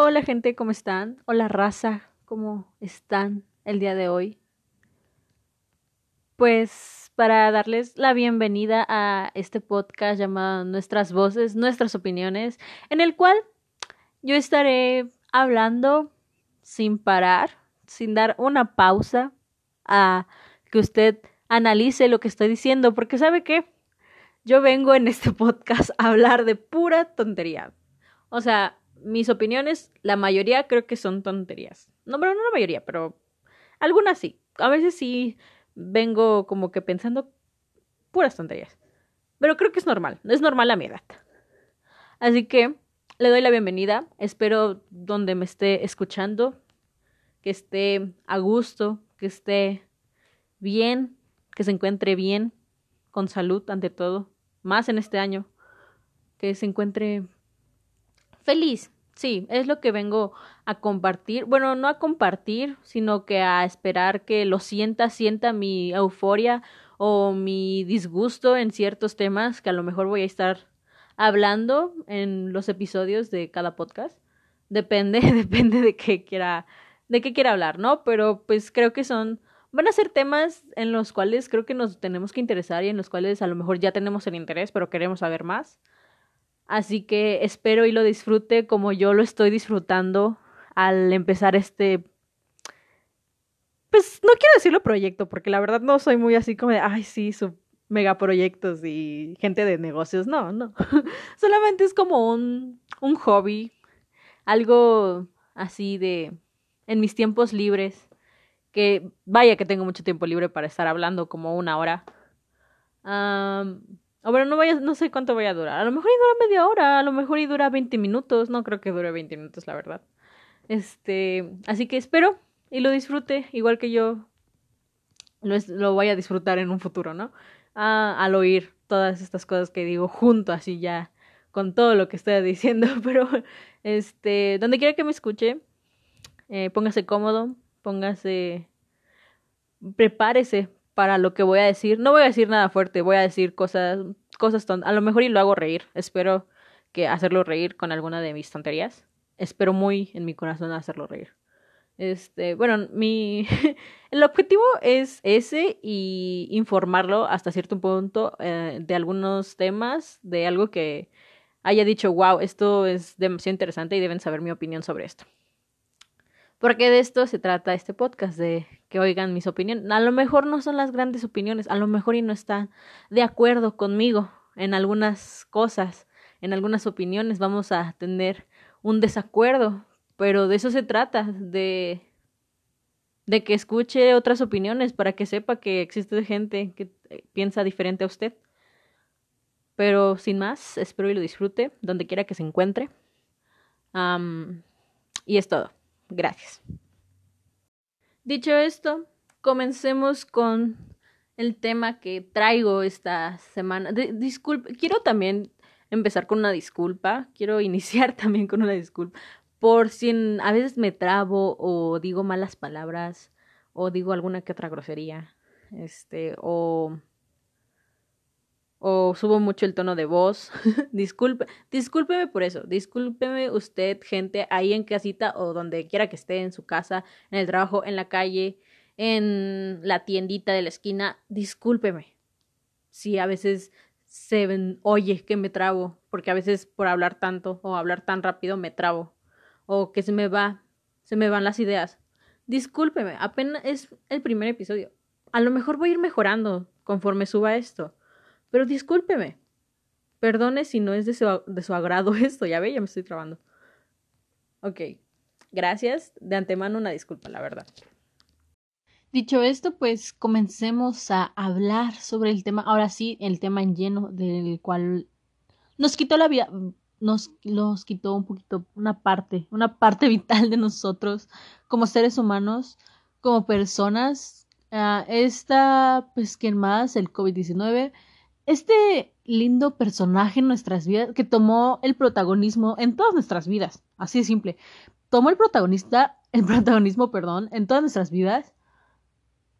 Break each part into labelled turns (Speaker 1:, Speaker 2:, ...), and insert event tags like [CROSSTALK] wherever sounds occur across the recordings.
Speaker 1: Hola gente, ¿cómo están? Hola raza, ¿cómo están el día de hoy? Pues para darles la bienvenida a este podcast llamado Nuestras Voces, Nuestras Opiniones, en el cual yo estaré hablando sin parar, sin dar una pausa a que usted analice lo que estoy diciendo, porque ¿sabe qué? Yo vengo en este [LAUGHS] podcast a hablar de pura tontería. O sea, mis opiniones, la mayoría creo que son tonterías. No, pero no la mayoría, pero algunas sí. A veces sí vengo como que pensando puras tonterías. Pero creo que es normal, es normal a mi edad. Así que le doy la bienvenida. Espero donde me esté escuchando, que esté a gusto, que esté bien, que se encuentre bien, con salud ante todo, más en este año, que se encuentre feliz. Sí, es lo que vengo a compartir. Bueno, no a compartir, sino que a esperar que lo sienta, sienta mi euforia o mi disgusto en ciertos temas que a lo mejor voy a estar hablando en los episodios de cada podcast. Depende, [LAUGHS] depende de qué quiera, de qué quiera hablar, ¿no? Pero pues creo que son, van a ser temas en los cuales creo que nos tenemos que interesar y en los cuales a lo mejor ya tenemos el interés, pero queremos saber más. Así que espero y lo disfrute como yo lo estoy disfrutando al empezar este... Pues no quiero decirlo proyecto, porque la verdad no soy muy así como de, ay, sí, su megaproyectos y gente de negocios. No, no. [LAUGHS] Solamente es como un, un hobby, algo así de en mis tiempos libres, que vaya que tengo mucho tiempo libre para estar hablando como una hora. O no, vaya, no sé cuánto voy a durar. A lo mejor y dura media hora, a lo mejor y dura 20 minutos. No creo que dure 20 minutos, la verdad. Este, así que espero y lo disfrute, igual que yo lo, lo voy a disfrutar en un futuro, ¿no? Ah, al oír todas estas cosas que digo junto, así ya, con todo lo que estoy [LAUGHS] diciendo. Pero, este, donde quiera que me escuche, eh, póngase cómodo, póngase, prepárese para lo que voy a decir. No voy a decir nada fuerte, voy a decir cosas, cosas tontas. A lo mejor y lo hago reír. Espero que hacerlo reír con alguna de mis tonterías. Espero muy en mi corazón hacerlo reír. Este, bueno, mi [LAUGHS] el objetivo es ese y informarlo hasta cierto punto eh, de algunos temas, de algo que haya dicho, wow, esto es demasiado interesante y deben saber mi opinión sobre esto. Porque de esto se trata este podcast, de que oigan mis opiniones. A lo mejor no son las grandes opiniones, a lo mejor y no están de acuerdo conmigo en algunas cosas, en algunas opiniones vamos a tener un desacuerdo, pero de eso se trata, de de que escuche otras opiniones para que sepa que existe gente que eh, piensa diferente a usted. Pero sin más, espero y lo disfrute donde quiera que se encuentre. y es todo. Gracias. Dicho esto, comencemos con el tema que traigo esta semana. disculpe, quiero también empezar con una disculpa. Quiero [LAUGHS] iniciar también con una disculpa. Por si a veces me trabo o digo malas palabras o digo alguna que otra grosería. Este, o o subo mucho el tono de voz. [LAUGHS] Disculpe, discúlpeme por eso. Discúlpeme usted, gente, ahí en casita o donde quiera que esté, en su casa, en el trabajo, en la calle, en la tiendita de la esquina. Discúlpeme. Si a veces se oye que me trabo, porque a veces por hablar tanto o hablar tan rápido me trabo, o que se me va, se me van las ideas. Discúlpeme, apenas es el primer episodio. A lo mejor voy a ir mejorando conforme suba esto pero discúlpeme. Perdone si no es de su, de su agrado [LAUGHS] esto. Ya ve, ya me estoy trabando. Ok. Gracias. De antemano una disculpa, la verdad. Dicho esto, pues comencemos a hablar sobre el tema, ahora sí, el tema en lleno del cual nos quitó la vida, nos, nos quitó un poquito una parte, una parte [LAUGHS] vital de nosotros como seres humanos, como personas. Uh, esta, pues, que más, el COVID-19 este lindo personaje en nuestras vidas que tomó el protagonismo en todas nuestras vidas, así de simple. Tomó el protagonista, [LAUGHS] el protagonismo, perdón, en todas nuestras vidas.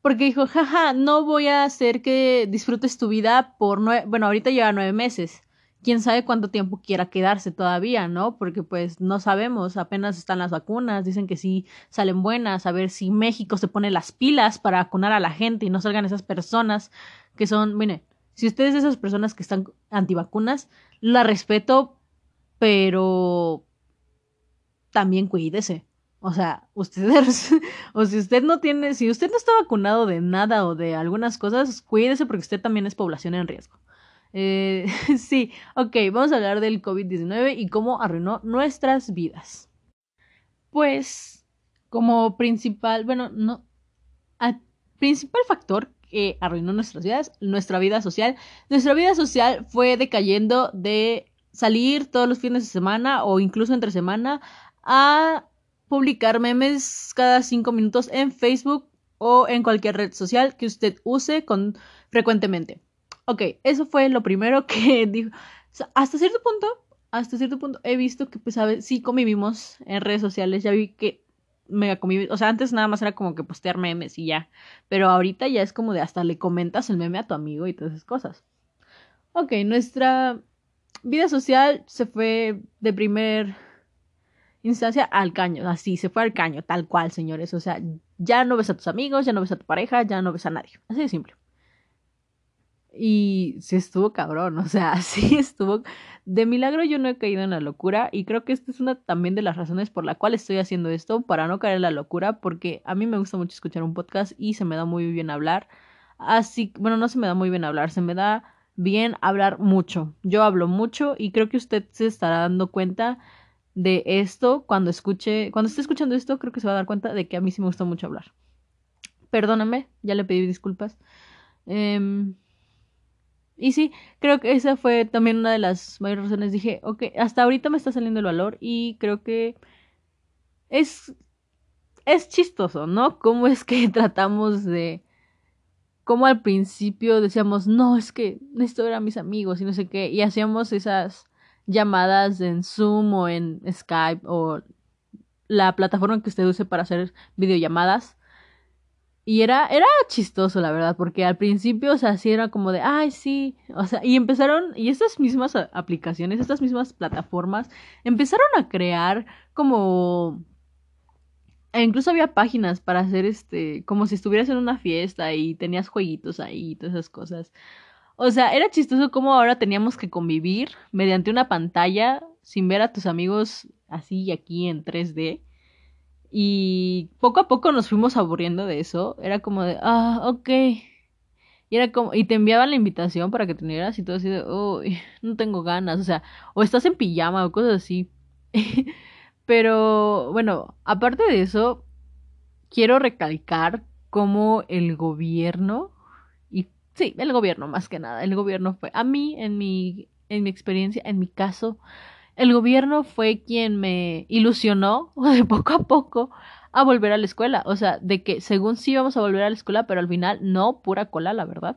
Speaker 1: Porque dijo, jaja, no voy a hacer que disfrutes tu vida por nueve, bueno, ahorita lleva nueve meses. quién sabe cuánto tiempo quiera quedarse todavía, ¿no? Porque pues no sabemos, apenas están las vacunas, dicen que sí salen buenas, a ver si México se pone las pilas para vacunar a la gente y no salgan esas personas que son, mire, si ustedes esas personas que están antivacunas, la respeto, pero también cuídese. O sea, ustedes, [LAUGHS] o si usted no tiene, si usted no está vacunado de nada o de algunas cosas, cuídese porque usted también es población en riesgo. Eh, [LAUGHS] sí, ok, vamos a hablar del COVID-19 y cómo arruinó nuestras vidas. Pues, como principal, bueno, no, al principal factor que arruinó nuestras vidas, nuestra vida social, nuestra vida social fue decayendo de salir todos los fines de semana o incluso entre semana a publicar memes cada cinco minutos en Facebook o en cualquier red social que usted use con frecuentemente. Ok, eso fue lo primero que [LAUGHS] dijo. hasta cierto punto, hasta cierto punto he visto que, pues, ¿sabes? Sí convivimos en redes sociales, ya vi que mega convivimos, o sea, antes nada más era como que postear memes y ya, pero ahorita ya es como de hasta le comentas el meme a tu amigo y todas esas cosas. Ok, nuestra vida social se fue de primer instancia al caño, así, se fue al caño, tal cual, señores, o sea, ya no ves a tus amigos, ya no ves a tu pareja, ya no ves a nadie, así de simple. Y sí estuvo cabrón, o sea, [LAUGHS] sí estuvo. De milagro yo no he caído en la locura y creo que esta es una también de las razones por la cual estoy haciendo esto, para no caer en la locura, porque a mí me gusta mucho escuchar un podcast y se me da muy bien hablar. Así, bueno, no se me da muy bien hablar, se me da bien hablar mucho. Yo hablo mucho y creo que usted se estará dando cuenta de esto cuando escuche, cuando esté escuchando esto, creo que se va a dar cuenta de que a mí sí me gusta mucho hablar. Perdóname, ya le pedí disculpas. Eh, y sí, creo que esa fue también una de las mayores razones. Dije, ok, hasta ahorita me está saliendo el valor y creo que es, es chistoso, ¿no? Cómo es que [LAUGHS] tratamos de... Como al principio decíamos, no, es que necesito ver a mis amigos y no sé qué, y hacíamos esas llamadas en Zoom o en Skype o la plataforma que usted use para hacer videollamadas y era, era chistoso, la verdad, porque al principio, o sea, era como de, ay, sí, o sea, y empezaron, y estas mismas aplicaciones, estas mismas plataformas, empezaron a crear como, e incluso había páginas para hacer este, como si estuvieras en una fiesta y tenías jueguitos ahí y todas esas cosas. O sea, era chistoso como ahora teníamos que convivir mediante una pantalla sin ver a tus amigos así y aquí en 3D. Y poco a poco nos fuimos aburriendo de eso. Era como de, ah, ok. Y era como, y te enviaban la invitación para que te unieras y todo así de, uy, no tengo ganas. O sea, o estás en pijama o cosas así. [LAUGHS] Pero bueno, aparte de eso, quiero recalcar cómo el gobierno, y sí, el gobierno más que nada, el gobierno fue, a mí, en mi, en mi experiencia, en mi caso, el gobierno fue quien me ilusionó [LAUGHS] de poco a poco a volver a la escuela. O sea, de que según sí íbamos a volver a la escuela, pero al final no, pura cola, la verdad.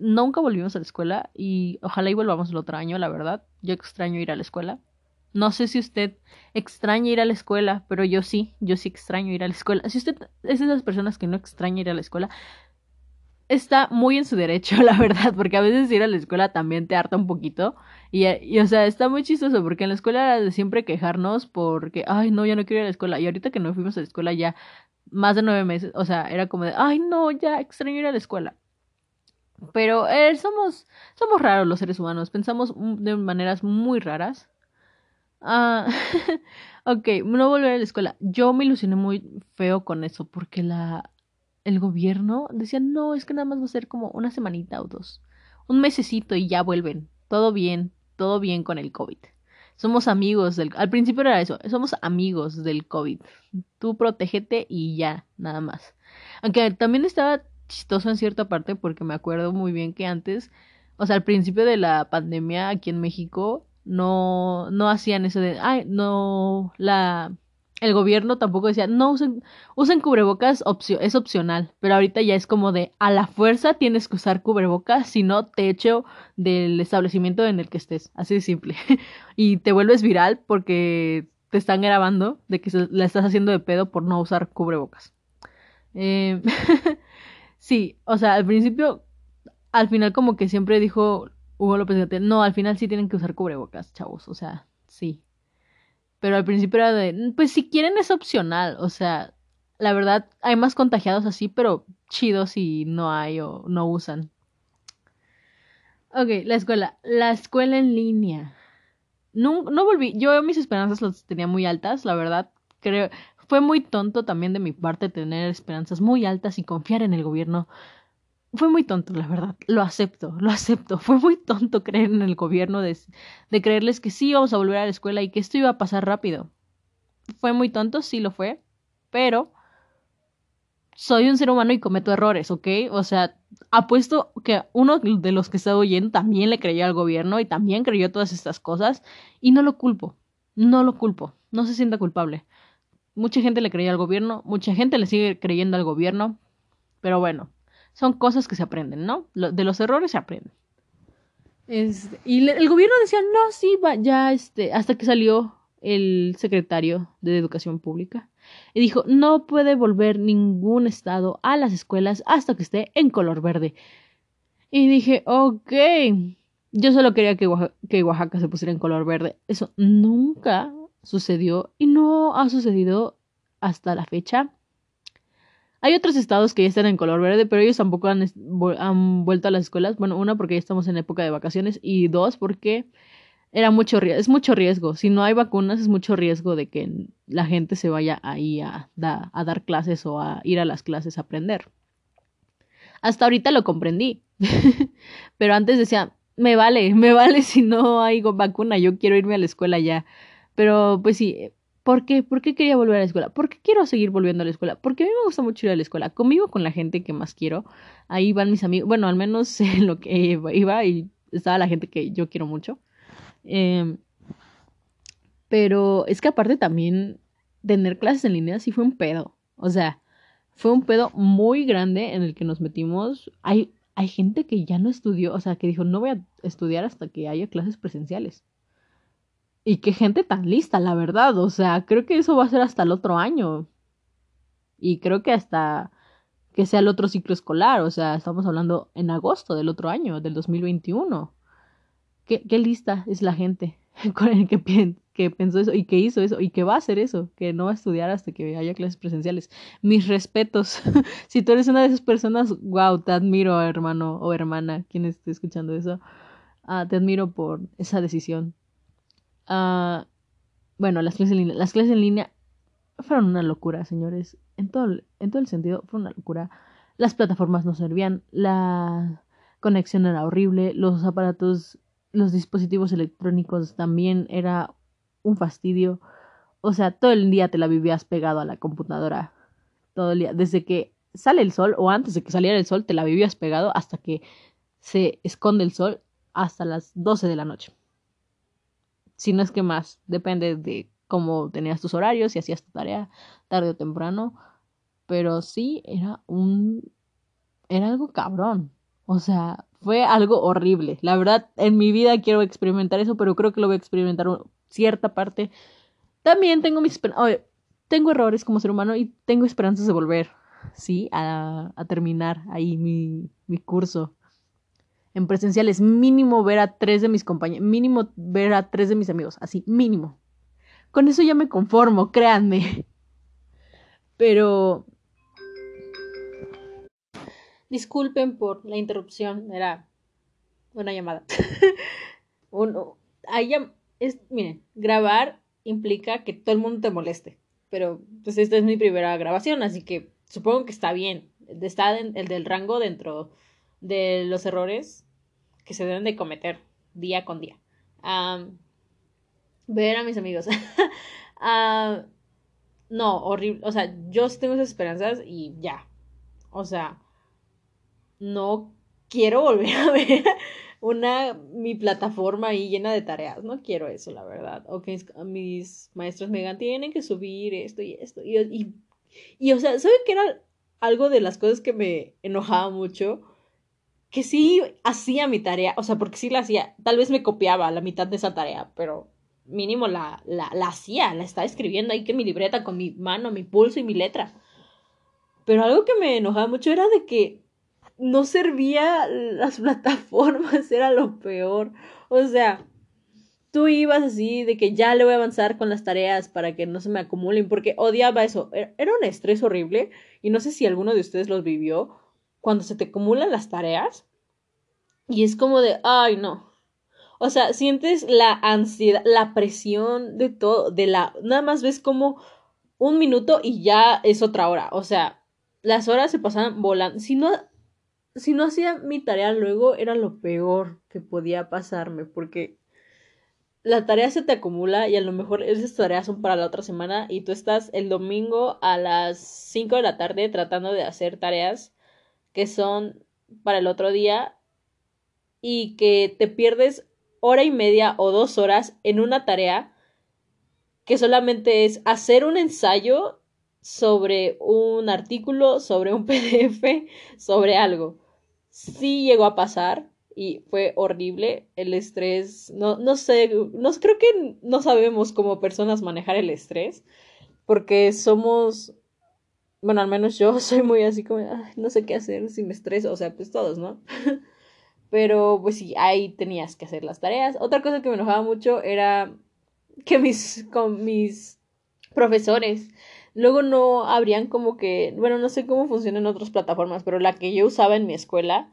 Speaker 1: nunca volvimos a la escuela y ojalá y volvamos el otro año, la verdad. Yo extraño ir a la escuela. No sé si usted extraña ir a la escuela, pero yo sí, yo sí extraño ir a la escuela. Si usted es de esas personas que no extraña ir a la escuela, está muy en su derecho, [LAUGHS] la verdad, porque a veces ir a la escuela también te harta un poquito. Y, y, o sea, está muy chistoso porque en la escuela era de siempre quejarnos porque, ay, no, ya no quiero ir a la escuela. Y ahorita que no fuimos a la escuela ya más de nueve meses, o sea, era como de, ay, no, ya extraño ir a la escuela. Pero eh, somos, somos raros los seres humanos, pensamos de maneras muy raras. Ah, [LAUGHS] ok, no volver a la escuela. Yo me ilusioné muy feo con eso porque la, el gobierno decía, no, es que nada más va a ser como una semanita o dos, un mesecito y ya vuelven, todo bien, todo bien con el COVID. Somos amigos del... Al principio era eso, somos amigos del COVID. Tú protégete y ya, nada más. Aunque también estaba chistoso en cierta parte porque me acuerdo muy bien que antes, o sea, al principio de la pandemia aquí en México, no, no hacían eso de, ay, no, la el gobierno tampoco decía, no usen, usen cubrebocas, es opcional, pero ahorita ya es como de, a la fuerza tienes que usar cubrebocas, si no te echo del establecimiento en el que estés, así de simple. [LAUGHS] y te vuelves viral porque te están grabando de que la estás haciendo de pedo por no usar cubrebocas. Eh, [LAUGHS] sí, o sea, al principio, al final como que siempre dijo Hugo López Gatel, no, al final sí tienen que usar cubrebocas, chavos, o sea, sí. Pero al principio era de, pues si quieren es opcional, o sea, la verdad hay más contagiados así, pero chidos si no hay o no usan. Ok, la escuela. La escuela en línea. No, no volví. Yo mis esperanzas las tenía muy altas, la verdad. Creo. Fue muy tonto también de mi parte tener esperanzas muy altas y confiar en el gobierno. Fue muy tonto, la verdad. Lo acepto, lo acepto. Fue muy tonto creer en el gobierno de, de creerles que sí íbamos a volver a la escuela y que esto iba a pasar rápido. Fue muy tonto, sí lo fue. Pero soy un ser humano y cometo errores, ¿ok? O sea, apuesto que uno de los que estaba oyendo también le creyó al gobierno y también creyó todas estas cosas y no lo culpo, no lo culpo, no se sienta culpable. Mucha gente le creía al gobierno, mucha gente le sigue creyendo al gobierno, pero bueno, son cosas que se aprenden, ¿no? De los errores se aprenden. Y el gobierno decía, no, sí, va, ya, este, hasta que salió el secretario de Educación Pública y dijo no puede volver ningún estado a las escuelas hasta que esté en color verde. Y dije, ok, yo solo quería que Oaxaca se pusiera en color verde. Eso nunca sucedió y no ha sucedido hasta la fecha. Hay otros estados que ya están en color verde, pero ellos tampoco han, han, vuelto a las escuelas. Bueno, una porque ya estamos en época de vacaciones y dos porque era mucho es mucho riesgo. Si no hay vacunas, es mucho riesgo de que la gente se vaya ahí a, a dar clases o a ir a las clases a aprender. Hasta ahorita lo comprendí. [LAUGHS] Pero antes decía, me vale, me vale [LAUGHS] si no hay vacuna, yo quiero irme a la escuela ya. Pero pues sí, ¿por qué? ¿Por qué quería volver a la escuela? ¿Por qué quiero seguir volviendo a la escuela? Porque a mí me gusta mucho ir a la escuela. Conmigo con la gente que más quiero. Ahí van mis amigos. Bueno, al menos [LAUGHS] en lo que iba y estaba la gente que yo quiero mucho. Em, pero es que aparte también tener clases en línea sí fue un pedo. O sea, fue un pedo muy grande en el que nos metimos. Hay, hay gente que ya no estudió, o sea, que dijo, no voy a estudiar hasta que haya clases presenciales. Y qué gente tan lista, la verdad. O sea, creo que eso va a ser hasta el otro año. Y creo que hasta que sea el otro ciclo escolar. O sea, estamos hablando en agosto del otro año, del 2021. ¿Qué, lista es la gente [LAUGHS] con el que, que pensó eso y que hizo eso y que va a hacer eso, que no va a estudiar hasta que haya clases presenciales? Mis respetos. [LAUGHS] si tú eres una de esas personas, wow, te admiro, hermano o hermana, quien esté escuchando eso. Ah, te admiro por esa decisión. Ah, bueno, las clases en línea. Las clases en línea fueron una locura, señores. En todo, en todo el sentido, fue una locura. Las plataformas no servían, la conexión era horrible, los aparatos los dispositivos electrónicos también era un fastidio. O sea, todo el día te la vivías pegado a la computadora. Todo el día. Desde que sale el sol o antes de que saliera el sol, te la vivías pegado hasta que se esconde el sol hasta las 12 de la noche. Si no es que más, depende de cómo tenías tus horarios, si hacías tu tarea tarde o temprano. Pero sí, era un... Era algo cabrón. O sea, fue algo horrible. La verdad, en mi vida quiero experimentar eso, pero creo que lo voy a experimentar cierta parte. También tengo mis tengo errores como ser humano y tengo esperanzas de volver, sí, a, a terminar ahí mi, mi curso en presenciales. Mínimo ver a tres de mis compañeros, mínimo ver a tres de mis amigos, así, mínimo. Con eso ya me conformo, créanme. Pero Disculpen por la interrupción, era una llamada. [LAUGHS] Uno, es, miren, grabar implica que todo el mundo te moleste, pero pues esta es mi primera grabación, así que supongo que está bien. Está el del rango dentro de los errores que se deben de cometer día con día. ver a mis amigos. [LAUGHS] no, horrible. O sea, yo tengo esas esperanzas y ya. O sea, no quiero volver a [LAUGHS] ver una mi plataforma ahí llena de tareas. No quiero eso, la verdad. O que mis maestros me digan, tienen que subir esto y esto. Y, y, y o sea, ¿saben que era algo de las cosas que me enojaba mucho? Que sí hacía mi tarea, o sea, porque sí la hacía. Tal vez me copiaba la mitad de esa tarea, pero mínimo la, la, la hacía, la estaba escribiendo ahí que mi libreta con mi mano, mi pulso y mi letra. Pero algo que me enojaba mucho era de que no servía las [LAUGHS] plataformas, era lo peor. O sea, tú ibas así de que ya le voy a avanzar con las tareas para que no se me acumulen, porque odiaba eso. E-, era un estrés horrible y no sé si alguno de ustedes los vivió cuando se te acumulan las tareas y es como de, ay, no. O sea, sientes la ansiedad, la presión de todo, de la, nada más ves como un minuto y ya es otra hora. O sea, las horas se pasaban volando. Si no, si no hacía mi tarea luego, era lo peor que podía pasarme, porque la tarea se te acumula y a lo mejor esas tareas son para la otra semana y tú estás el domingo a las 5 de la tarde tratando de hacer tareas que son para el otro día y que te pierdes hora y media o dos horas en una tarea que solamente es hacer un ensayo sobre un artículo, sobre un [LAUGHS] PDF, sobre algo. Sí llegó a pasar, y fue horrible el estrés. No, no sé, creo que no sabemos como personas manejar el estrés porque somos, bueno, al menos yo [LAUGHS] soy muy así como, no sé qué hacer si me estreso, o sea, pues todos, ¿no? [LAUGHS] Pero pues sí, ahí tenías que hacer las tareas. Otra cosa que me enojaba mucho era que mis, con mis profesores luego no habrían como que, bueno, no sé cómo funcionan otras plataformas, pero la que yo usaba en mi escuela,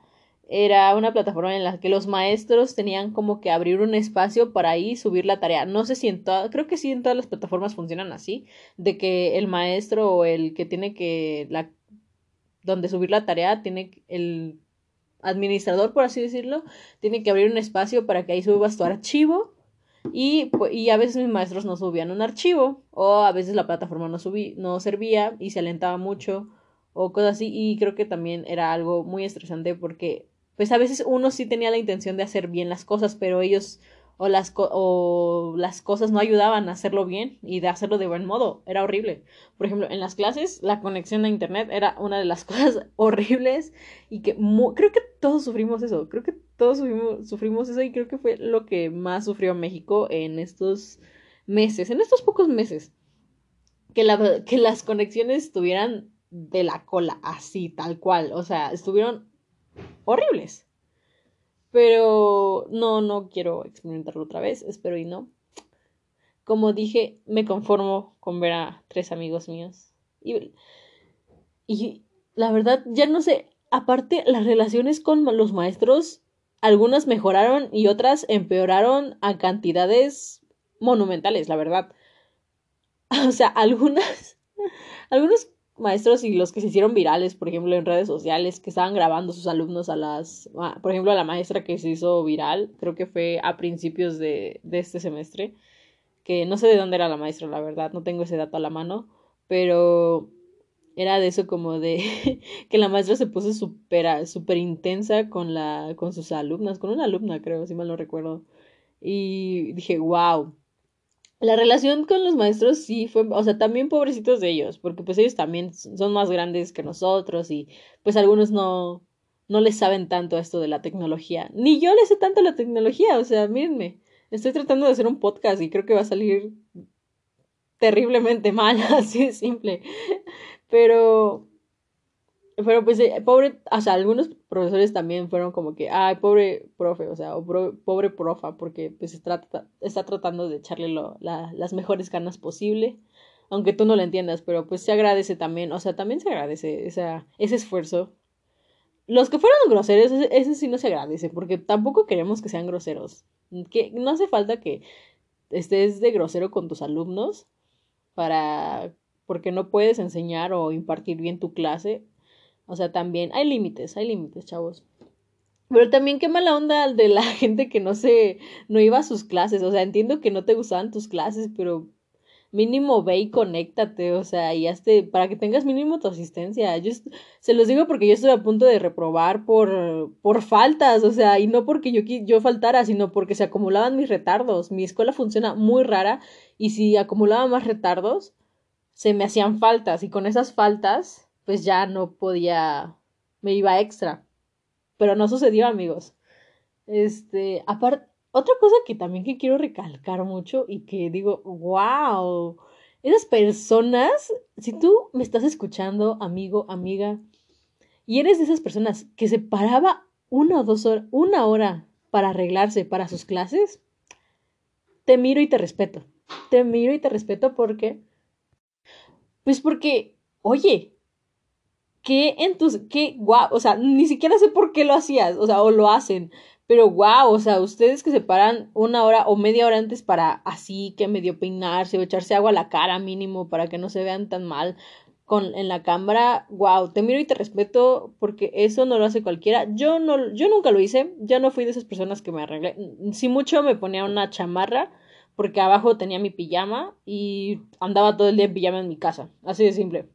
Speaker 1: era una plataforma en la que los maestros tenían como que abrir un espacio para ahí subir la tarea. No sé si en todas, creo que sí en todas las plataformas funcionan así, de que el maestro o el que tiene que, la, donde subir la tarea, tiene el administrador, por así decirlo, tiene que abrir un espacio para que ahí subas tu archivo. Y, y a veces mis maestros no subían un archivo, o a veces la plataforma no, subí, no servía y se alentaba mucho, o cosas así. Y creo que también era algo muy estresante porque pues a veces uno sí tenía la intención de hacer bien las cosas, pero ellos o las, o las cosas no ayudaban a hacerlo bien y de hacerlo de buen modo. Era horrible. Por ejemplo, en las clases la conexión a Internet era una de las [LAUGHS] cosas horribles y que creo que todos sufrimos eso. Creo que todos sufrimos, sufrimos eso y creo que fue lo que más sufrió México en estos meses, en estos pocos meses. Que, que las conexiones estuvieran de la cola, así, tal cual. O sea, estuvieron horribles. Pero no, no quiero experimentarlo otra vez, espero y no. Como dije, me conformo con ver a tres amigos míos. Y, y la verdad, ya no sé, aparte las relaciones con los maestros, algunas mejoraron y otras empeoraron a cantidades monumentales, la verdad. [LAUGHS] O sea, algunas, [LAUGHS] algunos maestros y los que se hicieron virales, por ejemplo, en redes sociales, que estaban grabando sus alumnos a las, por ejemplo, a la maestra que se hizo viral, creo que fue a principios de, de este semestre, que no sé de dónde era la maestra, la verdad, no tengo ese dato a la mano, pero era de eso como de [LAUGHS] que la maestra se puso súper super intensa con la con sus alumnas, con una alumna creo, si mal no recuerdo. Y dije, wow, la relación con los maestros sí fue, o sea, también pobrecitos de ellos, porque pues ellos también son más grandes que nosotros y pues algunos no, no les saben tanto esto de la tecnología. Ni yo les sé tanto la tecnología, o sea, mírenme, estoy tratando de hacer un podcast y creo que va a salir terriblemente [LAUGHS] mal, así de simple. Pero pero pues, eh, pobre, o sea, algunos profesores también fueron como que, ay, pobre profe, o sea, o pobre profa, porque pues está, está tratando de echarle lo, la, las mejores ganas posible, aunque tú no lo entiendas, pero pues se agradece también, o sea, también se agradece esa, ese esfuerzo. Los que fueron groseros, ese, ese sí no se agradece, porque tampoco queremos que sean groseros. Que no hace falta que estés de grosero con tus alumnos para porque no puedes enseñar o impartir bien tu clase o sea, también hay límites, hay límites, chavos. Pero también qué mala onda de la [LAUGHS] gente que no se, no iba a sus clases. O sea, entiendo que no te gustaban tus clases, pero mínimo ve y conéctate, o sea, y hazte, para que tengas mínimo tu asistencia. Yo se los digo porque yo estoy a punto de reprobar por, por faltas, o sea, y no porque yo, yo faltara, sino porque se acumulaban mis retardos. Mi escuela funciona muy rara y si acumulaba más retardos, se me hacían faltas y con esas faltas pues ya no podía, me iba extra. Pero no sucedió, amigos. Este, aparte, otra cosa que también que quiero recalcar mucho y que digo, wow, esas personas, si tú me estás escuchando, amigo, amiga, y eres de esas personas que se paraba una o dos horas, una hora para arreglarse para sus clases, te miro y te respeto. Te miro y te respeto porque, pues porque, oye, qué en tus, qué guau, o sea, ni siquiera sé por qué lo hacías, o sea, o lo hacen, pero guau, o sea, ustedes que se paran una hora o media hora antes para así que medio peinarse o echarse agua a la cara mínimo para que no se vean tan mal con en la cámara, wow, te miro y te respeto porque eso no lo hace cualquiera. Yo no yo nunca lo hice, ya no fui de esas personas que me arreglé. Si mucho me ponía una chamarra porque abajo tenía mi pijama y andaba todo el día en pijama en mi casa, así de simple.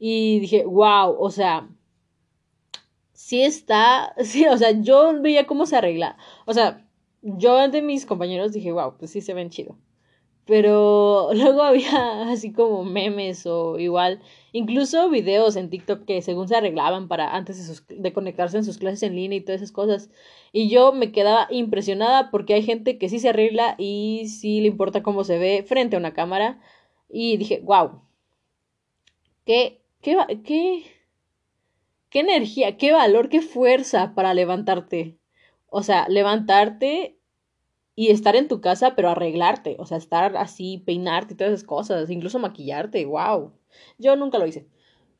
Speaker 1: Y dije, wow, o sea, sí está, [LAUGHS] sí, o sea, yo veía cómo se arregla. O sea, yo de mis compañeros dije, wow, pues sí se ven chido. Pero [LAUGHS] luego había así como memes o igual, incluso videos en TikTok que según se arreglaban para antes de, de conectarse en sus clases en línea y todas esas cosas. Y yo me quedaba impresionada porque hay gente que sí se arregla y sí le importa cómo se ve frente a una cámara. Y dije, wow, qué, qué, qué, qué energía, qué valor, qué fuerza para levantarte. O sea, levantarte y estar en tu casa, pero arreglarte, o sea, estar así, peinarte y todas esas cosas, incluso maquillarte, wow. Yo nunca lo hice.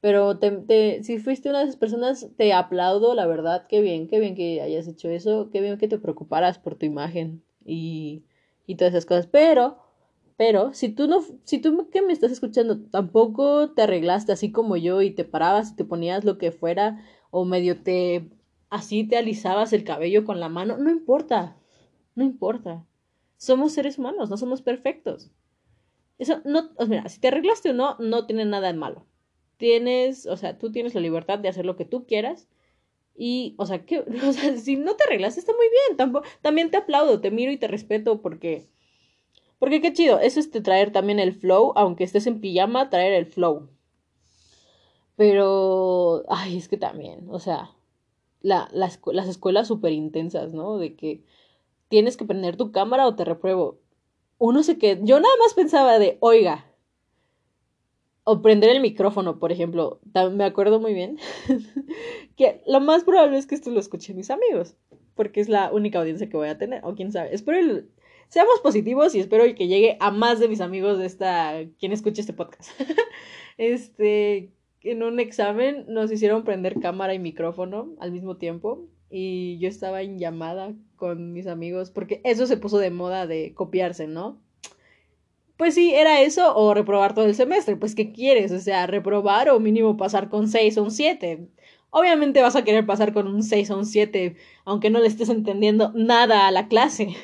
Speaker 1: Pero te, si fuiste una de esas personas, te aplaudo, la verdad, qué bien, qué bien que hayas hecho eso, qué bien que te preocuparas por tu imagen y, y todas esas cosas. Pero, pero, si tú no, si tú que me estás escuchando tampoco te arreglaste así como yo y te parabas y te ponías lo que fuera o medio te, así te alisabas el cabello con la mano, no importa, no importa. Somos seres humanos, no somos perfectos. Eso no, mira, si te arreglaste o no, no tiene nada de malo. Tienes, o sea, tú tienes la libertad de hacer lo que tú quieras. Y, o sea, que, [LAUGHS] si no te arreglaste, está muy bien. También te aplaudo, te miro y te respeto porque, porque qué chido. Es de traer también el flow, aunque estés en pijama, traer el flow. Pero, ay, es que también, o sea, la, las, las escuelas súper intensas, ¿no? De que tienes que prender tu cámara o te repruebo. Uno se que yo nada más pensaba de, oiga, o prender el micrófono, por ejemplo. Me acuerdo muy bien [LAUGHS] que lo más probable es que esto lo escuchen mis amigos, porque es la única audiencia que voy a tener, o quién sabe. Espero el, seamos positivos y espero que llegue a más de mis amigos de esta, quien escuche este podcast. [LAUGHS] este, en un examen nos hicieron prender cámara y micrófono al mismo tiempo y yo estaba en llamada con mis amigos porque eso se puso de moda de copiarse, ¿no? Pues sí, era eso o reprobar todo el semestre. Pues, ¿qué quieres? O sea, reprobar o mínimo pasar con 6 o un 7. Obviamente vas a querer pasar con un 6 o un 7, aunque no le estés entendiendo nada a la clase.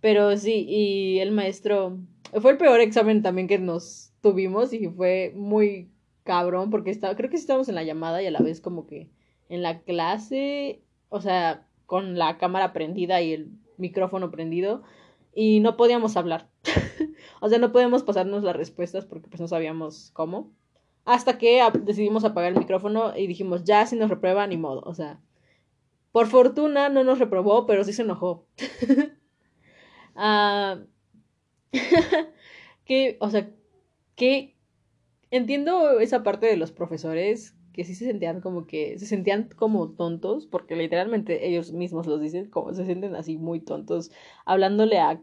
Speaker 1: Pero sí, y el maestro. Fue el peor examen también que nos tuvimos y fue muy cabrón porque estaba, creo que estábamos en la llamada y a la vez como que en la clase o sea, con la cámara prendida y el micrófono prendido y no podíamos hablar. [LAUGHS] o sea, no podíamos pasarnos las respuestas porque pues no sabíamos cómo. Hasta que decidimos apagar el micrófono y dijimos, ya si nos reprueba, ni modo. O sea, por fortuna no nos reprobó, pero sí se enojó. [LAUGHS] Ah, [LAUGHS] que, o sea, que entiendo esa parte de los profesores que sí se sentían como que, se sentían como tontos, porque literalmente ellos mismos los dicen, como se sienten así muy tontos, hablándole a,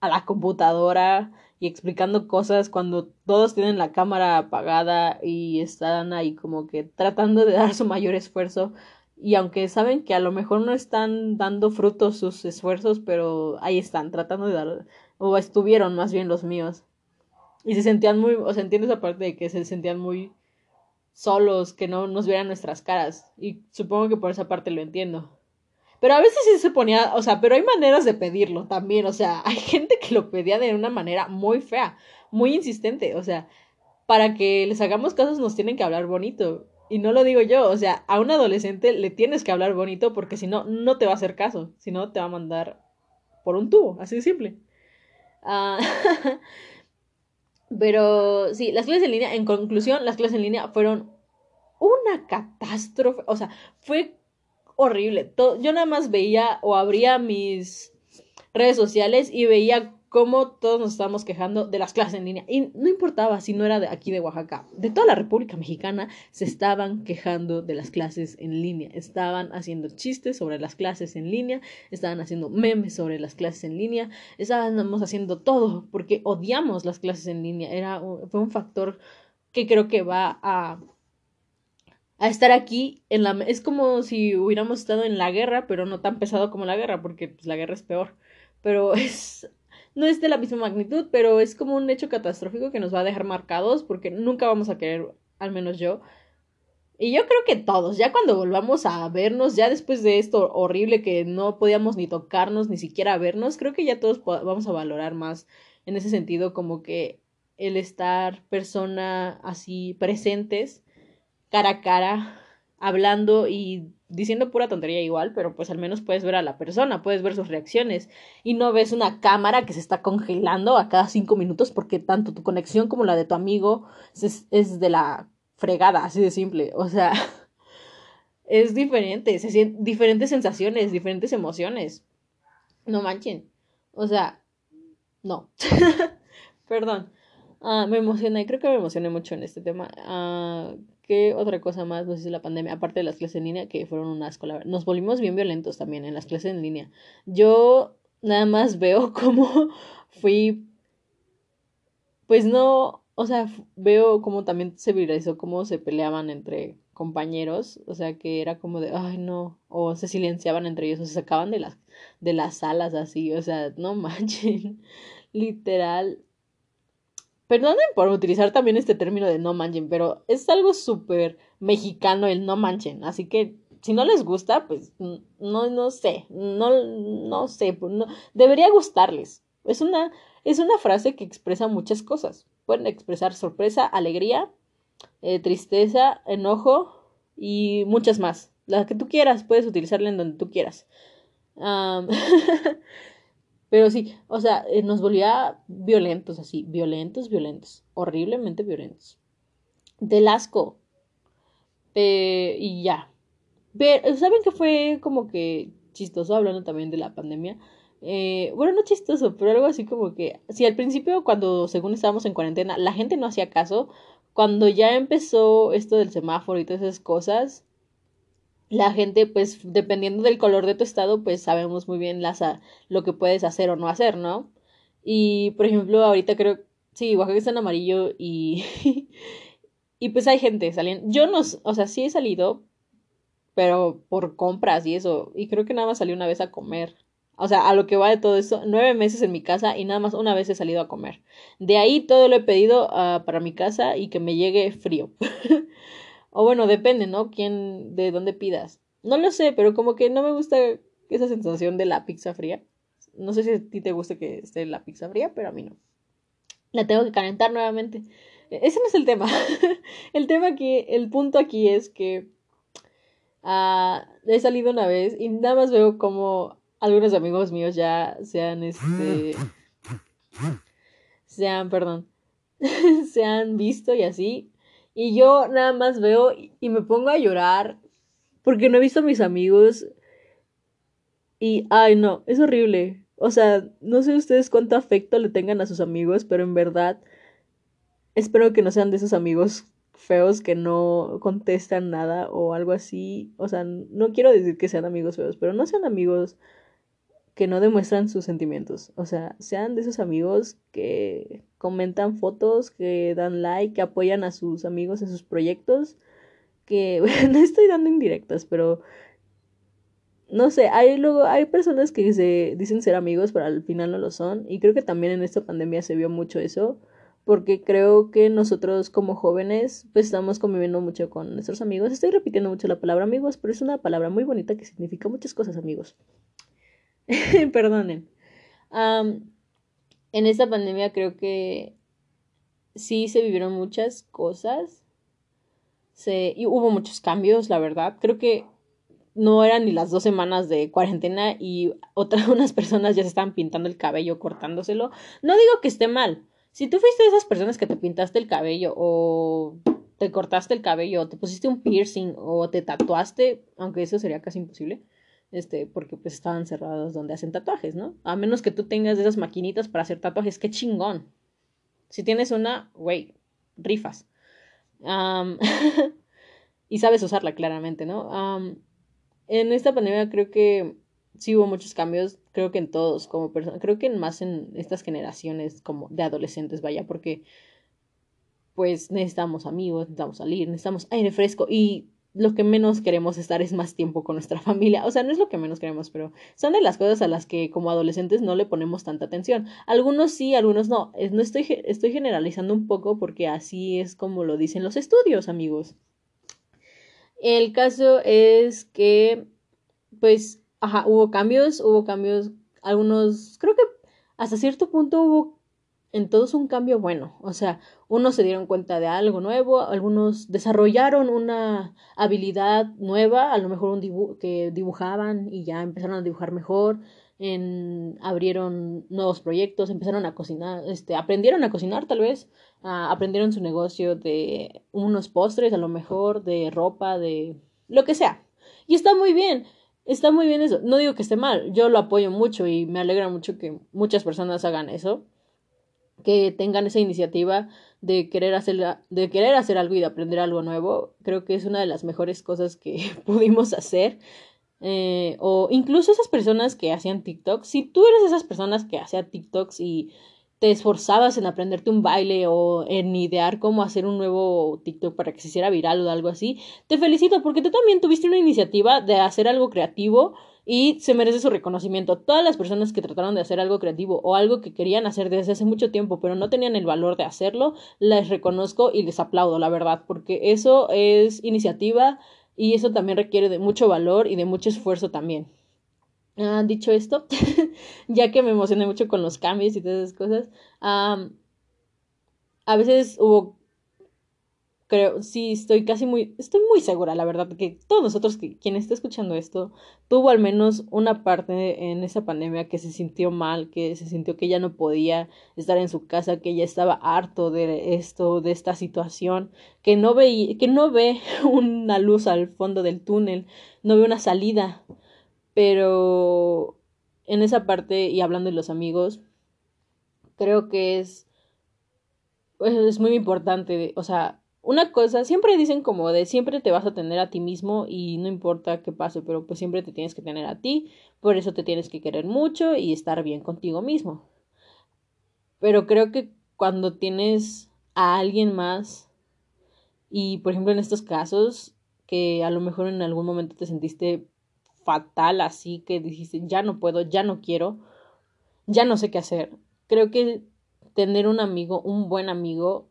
Speaker 1: a la computadora y explicando cosas cuando todos tienen la cámara apagada y están ahí como que tratando de dar su mayor esfuerzo. Y aunque saben que a lo mejor no están dando frutos sus esfuerzos, pero ahí están, tratando de dar, o estuvieron más bien los míos. Y se sentían muy, o sea, entiendo esa parte de que se sentían muy solos, que no nos vieran nuestras caras. Y supongo que por esa parte lo entiendo. Pero a veces sí se ponía, o sea, pero hay maneras de pedirlo también, o sea, [LAUGHS] hay gente que lo pedía de una manera muy fea, muy insistente, o sea, para que les hagamos caso nos tienen que hablar bonito. Y no lo digo yo, o sea, a un adolescente le tienes que hablar bonito porque si no, no te va a hacer caso, si no, te va a mandar por un tubo, así de simple. Ah, [LAUGHS] Pero sí, las clases en línea, en conclusión, las clases en línea fueron una catástrofe. O sea, fue horrible. Todo, yo nada más veía o abría mis redes sociales y veía
Speaker 2: cómo todos nos estábamos quejando de las clases en línea. Y no importaba si no era de aquí de Oaxaca, de toda la República Mexicana se estaban quejando de las clases en línea. Estaban haciendo chistes sobre las clases en línea, estaban haciendo memes sobre las clases en línea, estábamos haciendo todo porque odiamos las clases en línea. Era, fue un factor que creo que va a estar aquí en la es como si hubiéramos estado en la guerra, pero no tan pesado como la guerra, porque pues, la guerra es peor. Pero [LAUGHS] es no es de la misma magnitud, pero es como un hecho catastrófico que nos va a dejar marcados porque nunca vamos a querer, al menos yo. Y yo creo que todos, ya cuando volvamos a vernos, ya después de esto horrible que no podíamos ni tocarnos, ni siquiera vernos, creo que ya todos vamos a valorar más en ese sentido como que el estar persona así presentes, cara a cara, hablando y diciendo pura tontería igual, pero pues al menos puedes ver a la persona, puedes ver sus reacciones y no ves una cámara que se está congelando a cada cinco minutos porque tanto tu conexión como la de tu amigo es, es de la fregada, así de simple. O sea, [LAUGHS] es diferente, se sienten diferentes sensaciones, diferentes emociones. No manchen. O sea, no. [LAUGHS] Perdón. Ah, me emocioné, creo que me emocioné mucho en este tema. Uh, ¿Qué otra cosa más nos hizo la pandemia? Aparte de las clases en línea, que fueron unas asco. Nos volvimos bien violentos también en las clases en línea. Yo nada más veo [LAUGHS] cómo fui. Pues no. O sea, veo cómo también se viralizó cómo se peleaban entre compañeros. O sea, que era como de, ay, no. O se silenciaban entre ellos, o se sacaban de las, de las salas así. O sea, no [LAUGHS] manchen. Literal, Perdonen por utilizar también este término de no manchen, pero es algo súper mexicano el no manchen. Así que si no les gusta, pues no, no sé, no, no sé, pues, no, debería gustarles. Es una, es una frase que expresa muchas cosas. Pueden expresar sorpresa, alegría, eh, tristeza, enojo y muchas más. La que tú quieras, puedes utilizarla en donde tú quieras. [LAUGHS] Pero sí, o sea, eh, nos volvía violentos, así, violentos, violentos, horriblemente violentos. Del asco. y ya. Pero, ¿saben que fue como que chistoso hablando también de la pandemia? Eh, bueno, no chistoso, pero algo así como que, si al principio cuando según estábamos en cuarentena, la gente no hacía caso, cuando ya empezó esto del semáforo y todas esas cosas, la gente, pues, dependiendo del color de tu estado, pues sabemos muy bien lo que puedes hacer o no hacer, ¿no? Y, por ejemplo, ahorita creo, sí, Oaxaca está en amarillo y, [LAUGHS] y pues hay gente saliendo. Yo no, o sea, sí he salido, pero por compras y eso, y creo que nada más salí una vez a comer. O sea, a lo que va de todo eso, nueve meses en mi casa y nada más una vez he salido a comer. De ahí todo lo he pedido uh, para mi casa y que me llegue frío. [LAUGHS] O bueno, depende, ¿no? ¿Quién, de dónde pidas? No lo sé, pero como que no me gusta esa sensación de la pizza fría. No sé si a ti te gusta que esté la pizza fría, pero a mí no. La tengo que calentar nuevamente. E, ese no es el tema. [LAUGHS] el tema aquí, el punto aquí es que uh, he salido una vez y nada más veo como algunos amigos míos ya sean este. se han, perdón. [LAUGHS] se han visto y así. Y yo nada más veo y me pongo a llorar porque no he visto a mis amigos. Y, ay, no, es horrible. O sea, no sé ustedes cuánto afecto le tengan a sus amigos, pero en verdad espero que no sean de esos amigos feos que no contestan nada o algo así. O sea, no quiero decir que sean amigos feos, pero no sean amigos que no demuestran sus sentimientos. O sea, sean de esos amigos que comentan fotos, que dan like, que apoyan a sus amigos en sus proyectos. Que [LAUGHS] no estoy dando indirectas, pero no sé, hay luego hay personas que se dicen ser amigos, pero al final no lo son. Y creo que también en esta pandemia se vio mucho eso. Porque creo que nosotros como jóvenes pues estamos conviviendo mucho con nuestros amigos. Estoy repitiendo mucho la palabra amigos, pero es una palabra muy bonita que significa muchas cosas amigos. [LAUGHS] Perdonen. en esta pandemia creo que sí se vivieron muchas cosas. Se, y hubo muchos cambios, la verdad. Creo que no eran ni las dos semanas de cuarentena y otras [LAUGHS] unas personas ya se estaban pintando el cabello, cortándoselo. No digo que esté mal. Si tú fuiste de esas personas que te pintaste el cabello o te cortaste el cabello o te pusiste un piercing o te tatuaste, aunque eso sería casi imposible, este, porque pues estaban cerrados donde hacen tatuajes, ¿no? A menos que tú tengas esas maquinitas para hacer tatuajes, qué chingón. Si tienes una, güey, rifas. [LAUGHS] y sabes usarla claramente, ¿no? en esta pandemia creo que sí hubo muchos cambios, creo que en todos como personas, creo que más en estas generaciones como de adolescentes, vaya, porque pues necesitamos amigos, necesitamos salir, necesitamos aire fresco y lo que menos queremos estar es más tiempo con nuestra [LAUGHS] familia. O sea, no es lo que menos queremos, pero son de las cosas a las que como adolescentes no le ponemos tanta atención. Algunos sí, algunos no. No estoy, estoy generalizando un poco porque así es como lo dicen los estudios, amigos. El caso es que, pues, ajá, hubo cambios, hubo cambios, algunos, creo que hasta cierto punto hubo en todos un cambio bueno. O sea, unos se dieron cuenta de algo nuevo, algunos desarrollaron una habilidad nueva, a lo mejor un dibujo que dibujaban y ya empezaron a dibujar mejor, en, abrieron nuevos proyectos, empezaron a cocinar, este, aprendieron a cocinar tal vez, aprendieron su negocio de unos postres, a lo mejor de ropa, de lo que sea. Y está muy bien. Está muy bien eso. No digo que esté mal, yo lo apoyo mucho y me alegra mucho que muchas personas hagan eso que tengan esa iniciativa de querer hacer, de querer hacer algo y de aprender algo nuevo, creo que es una de las mejores cosas que [LAUGHS] pudimos hacer. Eh, o incluso esas personas que hacían TikToks, si tú eres esas personas que hacían TikToks y te esforzabas en aprenderte un baile o en idear cómo hacer un nuevo TikTok para que se hiciera viral o algo así, te felicito porque tú también tuviste una iniciativa de hacer algo creativo y se merece su reconocimiento. Todas las personas que trataron de hacer algo creativo o algo que querían hacer desde hace mucho tiempo, pero no tenían el valor de hacerlo, les reconozco y les aplaudo, la verdad, porque eso es iniciativa y eso también requiere de mucho valor y de mucho esfuerzo también. Ah, dicho esto, [LAUGHS] ya que me emocioné mucho con los cambios y todas esas cosas, a veces hubo creo, sí, estoy casi muy, estoy muy segura, la verdad, que todos nosotros, que, quien esté escuchando esto, tuvo al menos una parte en esa pandemia que se sintió mal, que se sintió que ya no podía estar en su casa, que ya estaba harto de esto, de esta situación, que no ve, que no ve [LAUGHS] una luz al fondo del túnel, no ve una salida, pero en esa parte, y hablando de los amigos, creo que es, es muy importante, o sea, una cosa, siempre dicen como de siempre te vas a tener a ti mismo y no importa qué pase, pero pues siempre te tienes que tener a ti, por eso te tienes que querer mucho y estar bien contigo mismo. Pero creo que cuando tienes a alguien más y por ejemplo en estos casos que a lo mejor en algún momento te sentiste fatal así que dijiste ya no puedo, ya no quiero, ya no sé qué hacer. Creo que tener un amigo, un buen amigo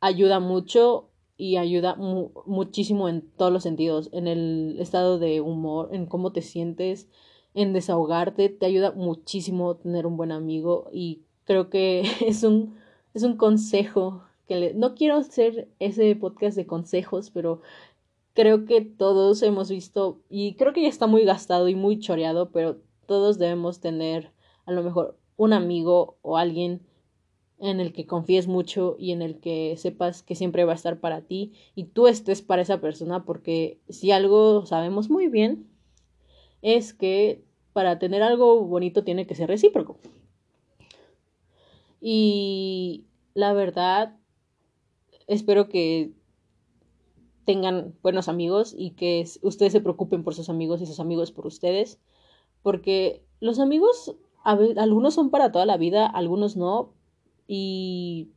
Speaker 2: ayuda mucho y ayuda muchísimo en todos los sentidos, en el estado de humor, en cómo te sientes, en desahogarte, te ayuda muchísimo tener un buen amigo y creo que [LAUGHS] es un, es un consejo que le, no quiero hacer ese podcast de consejos, pero creo que todos hemos visto y creo que ya está muy gastado y muy choreado, pero todos debemos tener a lo mejor un amigo o alguien en el que confíes mucho y en el que sepas que siempre va a estar para ti y tú estés para esa persona porque si algo sabemos muy bien es que para tener algo bonito tiene que ser recíproco. Y la verdad, espero que tengan buenos amigos y que ustedes se preocupen por sus amigos y sus amigos por ustedes, porque los amigos, algunos son para toda la vida, algunos no, y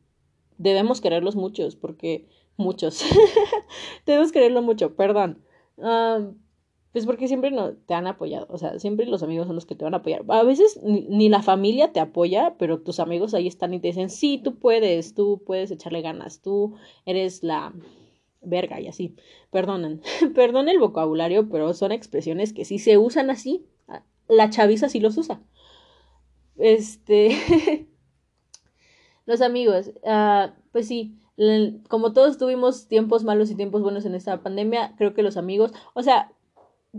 Speaker 2: debemos quererlos muchos, porque muchos, [LAUGHS] debemos quererlo mucho, perdón. pues porque siempre no, te han apoyado, o sea, siempre los amigos son los que te van a apoyar. A veces ni, ni, la familia te apoya, pero tus amigos ahí están y te dicen, sí, tú puedes, tú puedes echarle ganas, tú eres la verga y así. Perdonen, [LAUGHS] perdón el vocabulario, pero son expresiones que sí se usan así. La chaviza sí los usa. Este, [LAUGHS] Los amigos, uh, pues sí, como todos tuvimos tiempos malos y tiempos buenos en esta pandemia, creo que los amigos, o sea,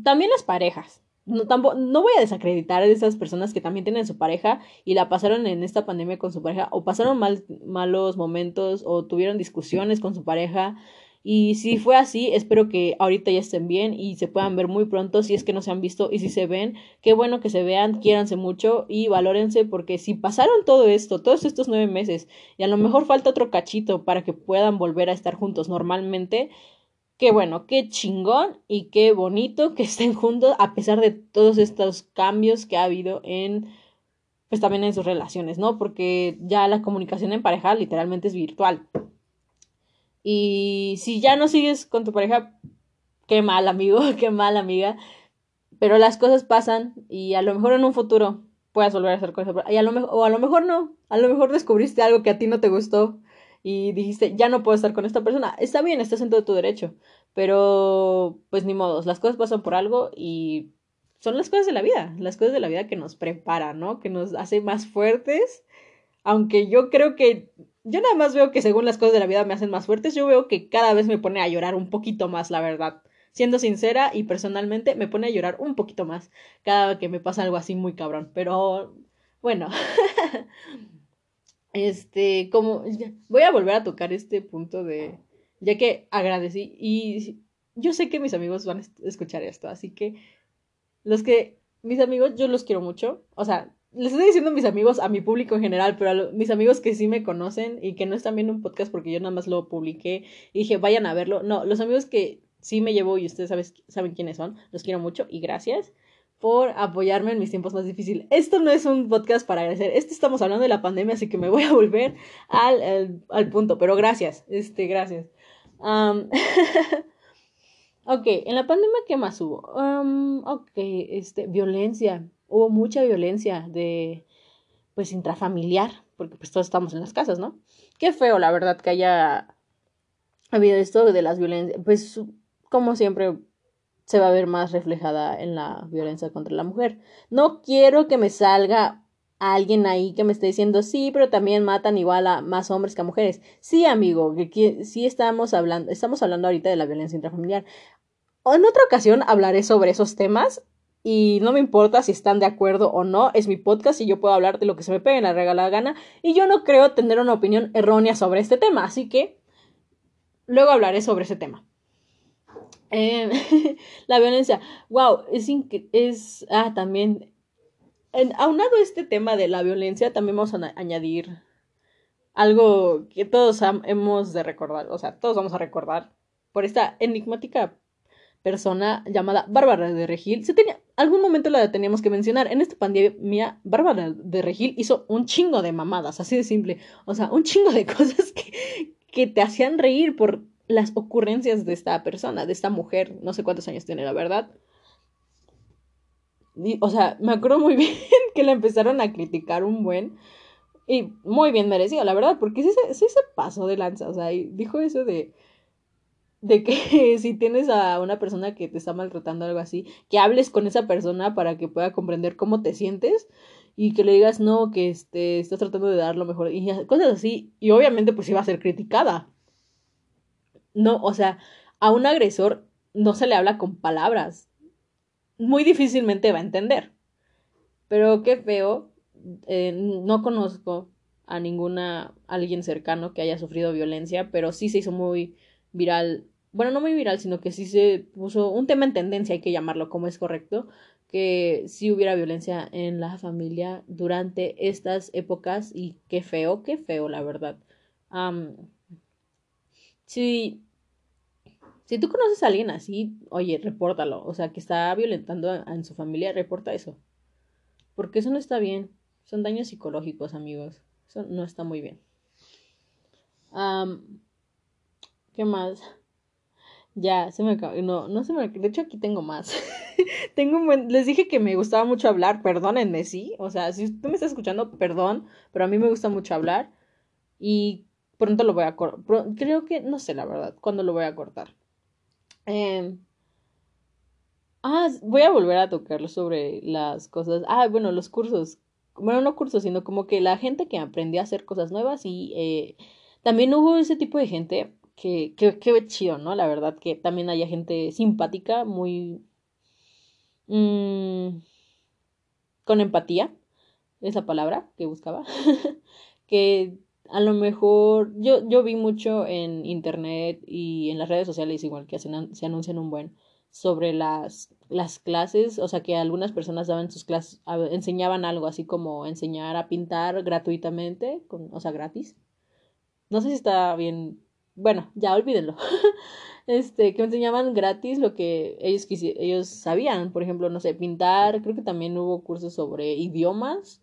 Speaker 2: también las parejas. No, tampoco, no voy a desacreditar a esas personas que también tienen su pareja y la pasaron en esta pandemia con su pareja o pasaron mal, malos momentos o tuvieron discusiones con su pareja Y si fue así, espero que ahorita ya estén bien y se puedan ver muy pronto si es que no se han visto y si se ven, qué bueno que se vean, quiéranse mucho y valórense porque si pasaron todo esto, todos estos nueve meses y a lo mejor falta otro cachito para que puedan volver a estar juntos normalmente, qué bueno, qué chingón y qué bonito que estén juntos a pesar de todos estos cambios que ha habido en pues también en sus relaciones, ¿no? Porque ya la comunicación en pareja literalmente es virtual. Y si ya no sigues con tu pareja, qué mal amigo, [LAUGHS] qué mal amiga. Pero las cosas pasan y a lo mejor en un futuro puedas volver a hacer cosas. Y a lo mejor, o a lo mejor no. A lo mejor descubriste algo que a ti no te gustó y dijiste, ya no puedo estar con esta persona. Está bien, estás en todo tu derecho. Pero, pues ni modos, las cosas pasan por algo y son las cosas de la vida. Las cosas de la vida que nos preparan, ¿no? Que nos hacen más fuertes. Aunque yo creo que yo nada más veo que según las cosas de la vida me hacen más fuertes, yo veo que cada vez me pone a llorar un poquito más, la verdad. Siendo sincera y personalmente, me pone a llorar un poquito más cada vez que me pasa algo así muy cabrón. Pero bueno, [LAUGHS] este, como voy a volver a tocar este punto de, ya que agradecí y yo sé que mis amigos van a escuchar esto, así que los que, mis amigos, yo los quiero mucho, o sea, les estoy diciendo a mis amigos, a mi público en general, pero a mis amigos que sí me conocen y que no están viendo un podcast porque yo nada más lo publiqué y dije, vayan a verlo. No, los amigos que sí me llevo y ustedes saben quiénes son, los quiero mucho y gracias por apoyarme en mis tiempos más difíciles. Esto no es un podcast para agradecer, esto estamos hablando de la pandemia, así que me voy a volver al, al, punto, pero gracias, este, gracias. [LAUGHS] ok, en la pandemia, ¿qué más hubo? ok, este, violencia hubo mucha violencia de, pues, intrafamiliar, porque pues todos estamos en las casas, ¿no? Qué feo, la verdad, que haya habido esto de las violencias, pues, como siempre, se va a ver más reflejada en la violencia contra la mujer. No quiero que me salga alguien ahí que me esté diciendo, sí, pero también matan igual a más hombres que a mujeres. Sí, amigo, que, sí estamos hablando, estamos hablando ahorita de la violencia intrafamiliar. En otra ocasión hablaré sobre esos temas y no me importa si están de acuerdo o no, es mi podcast y yo puedo hablar de lo que se me pegue en la regalada gana y yo no creo tener una opinión errónea sobre este tema, así que luego hablaré sobre ese tema. Eh, [LAUGHS] la violencia, wow, es, es ah, también, aunado este tema de la violencia, también vamos a añadir algo que todos hemos de recordar, o sea, todos vamos a recordar por esta enigmática persona llamada Bárbara de Regil. Se tenía, algún momento la teníamos que mencionar. En esta pandemia, Bárbara de Regil hizo un chingo de mamadas, así de simple. O sea, un chingo de [LAUGHS] cosas que, que te hacían reír por las ocurrencias de esta persona, de esta mujer. No sé cuántos años tiene, la verdad. o sea, me acuerdo muy [LAUGHS] bien que la empezaron a criticar un buen. Y muy bien merecido, la verdad, porque sí se, sí se pasó de lanza. O sea, dijo eso de de que [LAUGHS] si tienes a una persona que te está maltratando algo así, que hables con esa persona para que pueda comprender cómo te sientes y que le digas no, que este, estás tratando de dar lo mejor y cosas así. Y obviamente pues iba a ser criticada. No, o sea, a un agresor no se le habla con palabras. Muy difícilmente va a entender. Pero qué feo. Eh, no conozco a ninguna alguien cercano que haya sufrido violencia, pero sí se hizo muy viral bueno, no muy viral, sino que sí se puso un tema en tendencia, hay que llamarlo como es correcto, que sí hubiera violencia en la familia durante estas épocas y qué feo, qué feo, la verdad. si, tú conoces a alguien así, oye, repórtalo, o sea, que está violentando en su familia, reporta eso. Porque eso no está bien. Son daños psicológicos, amigos. Eso no está muy bien. ¿Qué más? Ya, se me acabó. No, no se me. De hecho, aquí tengo más. [LAUGHS] tengo un buen. Les dije que me gustaba mucho hablar. Perdónenme, sí. O sea, si tú me estás escuchando, perdón. Pero a mí me gusta mucho hablar. Y pronto lo voy a cortar. Creo que. No sé, la verdad. ¿Cuándo lo voy a cortar? Eh... Ah, voy a volver a tocarlo sobre las cosas. Ah, bueno, los cursos. Bueno, no cursos, sino como que la gente que aprendió a hacer cosas nuevas y eh, también hubo ese tipo de gente que, que, chido, ¿no? La verdad que también haya gente simpática, muy... Mm, con empatía, esa palabra que buscaba, [LAUGHS] que a lo mejor yo, yo vi mucho en internet y en las redes sociales igual que se anuncian un buen sobre las, las clases, o sea que algunas personas daban sus clases, enseñaban algo así como enseñar a pintar gratuitamente, con, o sea, gratis. No sé si está bien, bueno, ya olvídenlo. [LAUGHS] este, que enseñaban gratis lo que ellos, ellos sabían, por ejemplo, no sé, pintar, creo que también hubo cursos sobre idiomas.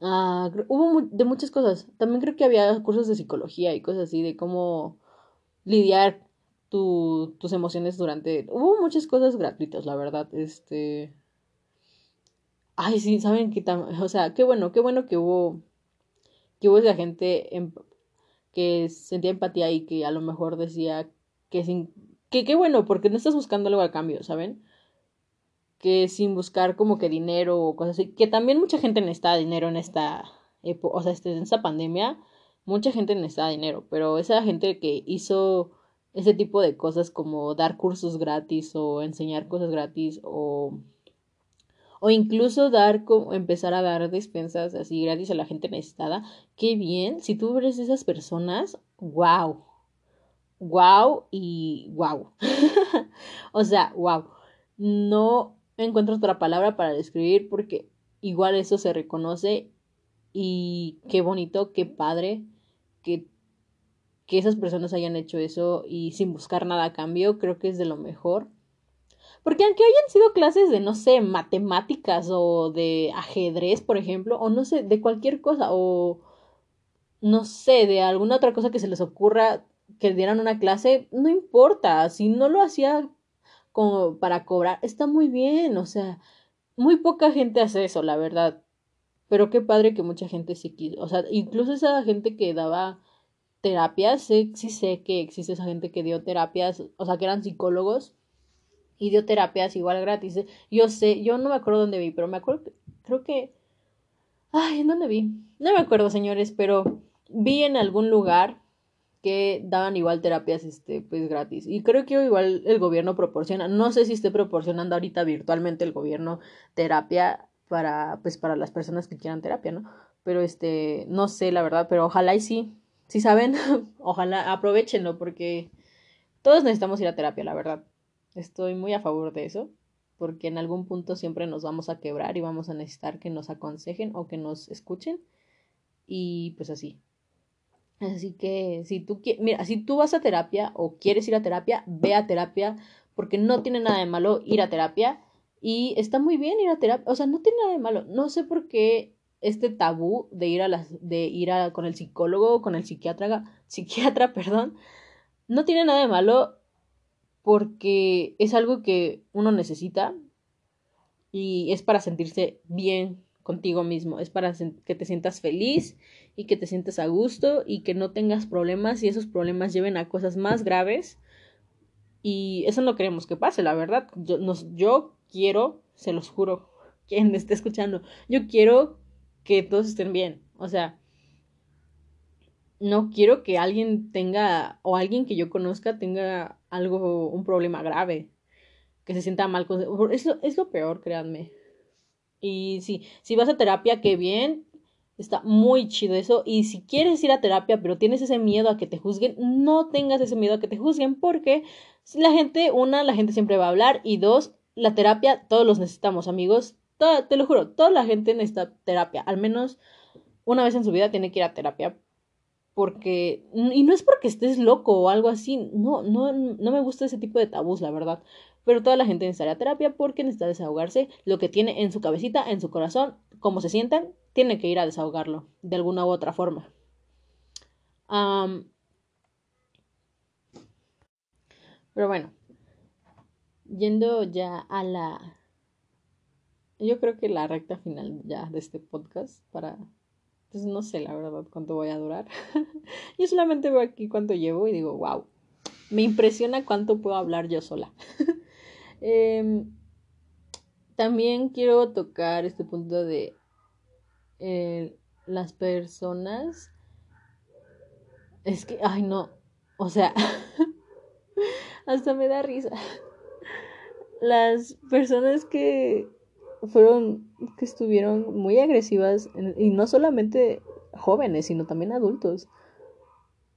Speaker 2: Ah, hubo de muchas cosas. También creo que había cursos de psicología y cosas así, de cómo lidiar tus emociones durante... Hubo muchas cosas gratuitas, la verdad. Este... Ay, sí, saben que O sea, qué bueno, qué bueno que hubo... Que hubo esa gente em, que sentía empatía y que a lo mejor decía que sin... Que qué bueno, porque no estás buscando algo a cambio, ¿saben? Que sin buscar como que dinero o cosas así. Que también mucha gente necesita dinero en esta... O sea, este, en esta pandemia, mucha gente necesita dinero, pero esa gente que hizo ese tipo de cosas como dar cursos gratis o enseñar cosas gratis o o incluso dar como empezar a dar despensas así gratis a la gente necesitada. Qué bien, si tú eres esas personas, wow. Wow y wow. [LAUGHS] o sea, wow. No encuentro otra palabra para describir porque igual eso se reconoce y qué bonito, qué padre que que esas personas hayan hecho eso y sin buscar nada a cambio, creo que es de lo mejor. Porque aunque hayan sido clases de, no sé, matemáticas o de ajedrez, por ejemplo, o no sé, de cualquier cosa, o no sé, de alguna otra cosa que se les ocurra que dieran una clase, no importa, si no lo hacía como para cobrar, está muy bien, o sea, muy poca gente hace eso, la verdad. Pero qué padre que mucha gente sí quiso, o sea, incluso esa gente que daba terapias, sí, sí sé que existe esa gente que dio terapias, o sea, que eran psicólogos y dio terapias igual gratis. Yo sé, yo no me acuerdo dónde vi, pero me acuerdo, creo que... Ay, ¿en dónde vi? No me acuerdo, señores, pero vi en algún lugar que daban igual terapias, este, pues gratis. Y creo que igual el gobierno proporciona, no sé si esté proporcionando ahorita virtualmente el gobierno terapia para, pues para las personas que quieran terapia, ¿no? Pero este, no sé la verdad, pero ojalá y sí, si saben, [LAUGHS] ojalá aprovechenlo porque todos necesitamos ir a terapia, la verdad. Estoy muy a favor de eso porque en algún punto siempre nos vamos a quebrar y vamos a necesitar que nos aconsejen o que nos escuchen y pues así. Así que si tú mira, si tú vas a terapia o quieres ir a terapia, ve a terapia porque no tiene nada de malo ir a terapia y está muy bien ir a terapia, o sea, no tiene nada de malo. No sé por qué este tabú de ir a las de ir a, con el psicólogo, con el psiquiatra, psiquiatra, [LAUGHS] perdón, no tiene nada de malo porque es algo que uno necesita y es para sentirse bien contigo mismo, es para que te sientas feliz y que te sientas a gusto y que no tengas problemas y esos problemas lleven a cosas más graves y eso no queremos que pase, la verdad. Yo, yo quiero, se los juro, [LAUGHS] quien me esté escuchando, yo quiero que todos estén bien. O sea, no quiero que alguien tenga, o alguien que yo conozca tenga algo, un problema grave, que se sienta mal con... Es lo, es lo peor, créanme. Y sí, si vas a terapia, qué bien, está muy chido eso. Y si quieres ir a terapia, pero tienes ese miedo a que te juzguen, no tengas ese miedo a que te juzguen, porque la gente, una, la gente siempre va a hablar, y dos, la terapia, todos los necesitamos, amigos te lo juro, toda la gente necesita terapia. Al menos una vez en su vida tiene que ir a terapia. Porque, y no es porque estés loco o algo así, no, no, no me gusta ese tipo de tabús, la verdad. Pero toda la gente necesita terapia porque necesita desahogarse lo que tiene en su cabecita, en su corazón, como se sientan, tiene que ir a desahogarlo de alguna u otra forma. pero bueno, yendo ya a la yo creo que la recta final ya de este podcast para, pues no sé la verdad cuánto voy a durar. [LAUGHS] yo solamente veo aquí cuánto llevo y digo, wow, me impresiona cuánto puedo hablar yo sola. [LAUGHS] Em, también quiero tocar este punto de eh, las personas. Es que, ay no, o sea, [LAUGHS] hasta me da risa. Las personas que fueron que estuvieron muy agresivas y no solamente jóvenes, sino también adultos.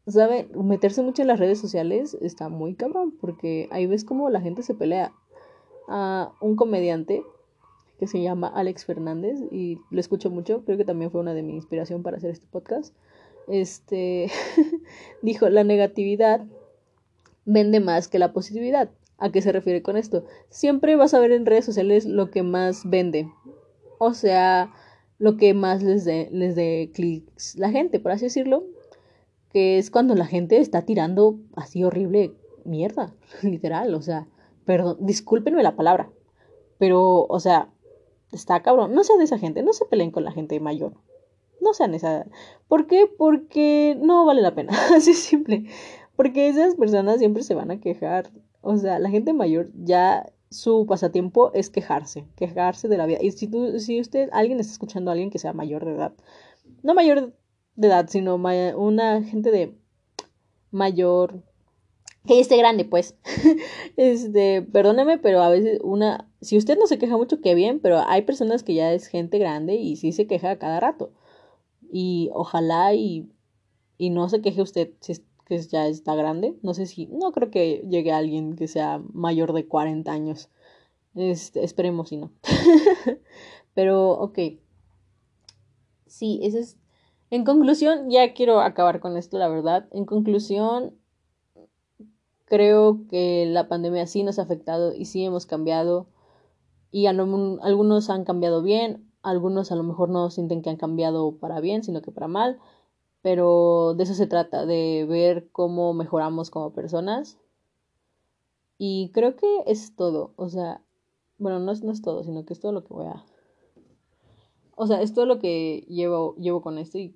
Speaker 2: ¿Sabe? Meterse mucho en las redes sociales está muy cabrón, porque ahí ves cómo la gente se pelea. A un comediante que se llama Alex Fernández y lo escucho mucho, creo que también fue una de mi inspiración para hacer este podcast. Este [LAUGHS] dijo, la negatividad vende más que la positividad. ¿A qué se refiere con esto? Siempre vas a ver en redes sociales lo que más vende. O sea, lo que más les dé les dé clics la gente, por así decirlo. Que es cuando la gente está tirando así horrible mierda, [LAUGHS] literal. O sea, perdón, discúlpenme la palabra. Pero, o sea, está cabrón. No sean de esa gente, no se peleen con la gente mayor. No sean esa. ¿Por qué? Porque no vale la pena. [LAUGHS] Así simple. Porque esas personas siempre se van a quejar. O sea, la gente mayor ya su pasatiempo es quejarse, quejarse de la vida. Y si tú, si usted, alguien está escuchando a alguien que sea mayor de edad, no mayor de edad, sino una gente de mayor, que esté grande, pues. [LAUGHS] este, perdóneme, pero a veces una, si usted no se queja mucho, qué bien, pero hay personas que ya es gente grande y sí se queja cada rato. Y ojalá y, y no se queje usted si, que ya está grande. No sé si, no creo que llegue alguien que sea mayor de 40 años. Este, esperemos si no. [LAUGHS] Pero, ok. Sí, ese es... En conclusión, ya quiero acabar con esto, la verdad. En conclusión, creo que la pandemia sí nos ha afectado y sí hemos cambiado. Y algunos han cambiado bien, algunos a lo mejor no sienten que han cambiado para bien, sino que para mal pero de eso se trata, de ver cómo mejoramos como personas. Y creo que es todo, o sea, bueno, no es, no es todo, sino que es todo lo que voy a... O sea, es todo lo que llevo, llevo con esto y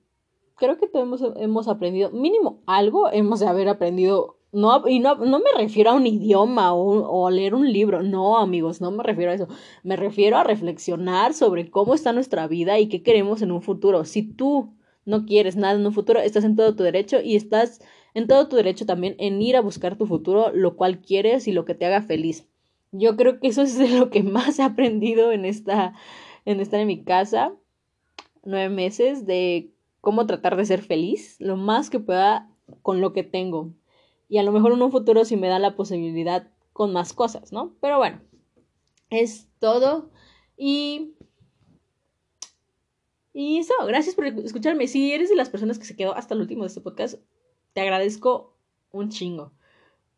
Speaker 2: creo que todos hemos, aprendido, mínimo algo hemos de haber aprendido no, y no, no, me refiero a un idioma o, o, a leer un libro, no amigos, no me refiero a eso, me refiero a reflexionar sobre cómo está nuestra vida y qué queremos en un futuro. Si tú no quieres nada en un futuro, estás en todo tu derecho y estás en todo tu derecho también en ir a buscar tu futuro, lo cual quieres y lo que te haga feliz. Yo creo que eso es de lo que [LAUGHS] más he aprendido en esta, en estar en mi casa, nueve meses, de cómo tratar de ser feliz, lo más que pueda con lo que tengo. Y a lo mejor en un futuro si me da la posibilidad con más cosas, ¿no? Pero bueno, es todo. Y y eso, gracias por escucharme. Si eres de las personas que se quedó hasta el último de este podcast, te agradezco un chingo.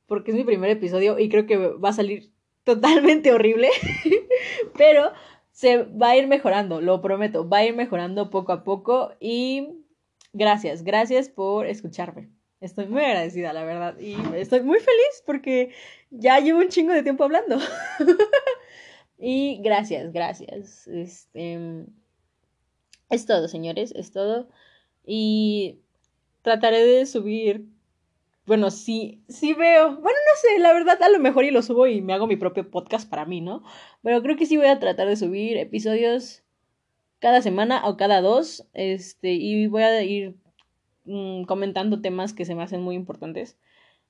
Speaker 2: Porque es mi primer episodio y creo que va a salir totalmente horrible. [LAUGHS] Pero se va a ir mejorando, lo prometo. Va a ir mejorando poco a poco. Y gracias, gracias por escucharme. Estoy muy agradecida, la verdad. Y estoy muy feliz porque ya llevo un chingo de tiempo hablando. [LAUGHS] y gracias, gracias. Este es todo, señores, es todo. Y trataré de subir. Bueno, sí, sí veo. Bueno, no sé, la verdad, a lo mejor y lo subo y me hago mi propio podcast para mí, ¿no? Pero creo que sí voy a tratar de subir episodios cada semana o cada dos. Este, y voy a ir mm, comentando temas que se me hacen muy importantes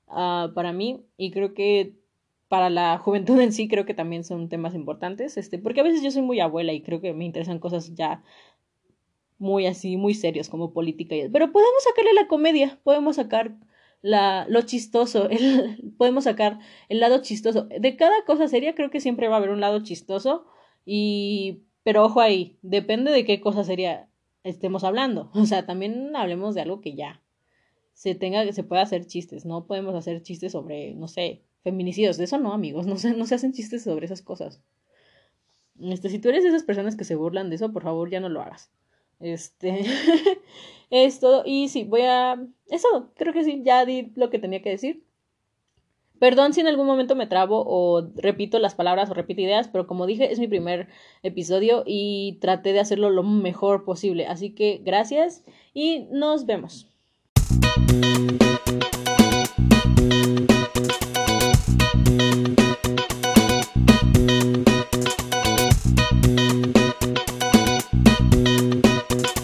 Speaker 2: uh, para mí. Y creo que para la juventud en sí creo que también son temas importantes. Este, porque a veces yo soy muy abuela y creo que me interesan cosas ya muy así, muy serios como política. Pero podemos sacarle la comedia, podemos sacar la, lo chistoso, [LAUGHS] el, podemos sacar el lado chistoso. De cada cosa seria creo que siempre va a haber un lado chistoso y... Pero ojo ahí, depende de qué cosa seria estemos hablando. [LAUGHS] O sea, también hablemos de algo que ya se tenga, se pueda hacer chistes. No podemos hacer chistes sobre, no sé, feminicidios. De eso no, amigos. [LAUGHS] No se, no se hacen chistes sobre esas cosas. Este, si tú eres de esas personas que se burlan de eso, por favor ya no lo hagas. Este [LAUGHS] es todo. Y sí, voy a. Es todo. Creo que sí, ya di lo que tenía que decir. Perdón si en algún momento me trabo o repito las palabras o repito ideas, pero como dije, es mi primer episodio y traté de hacerlo lo mejor posible. Así que gracias y nos vemos.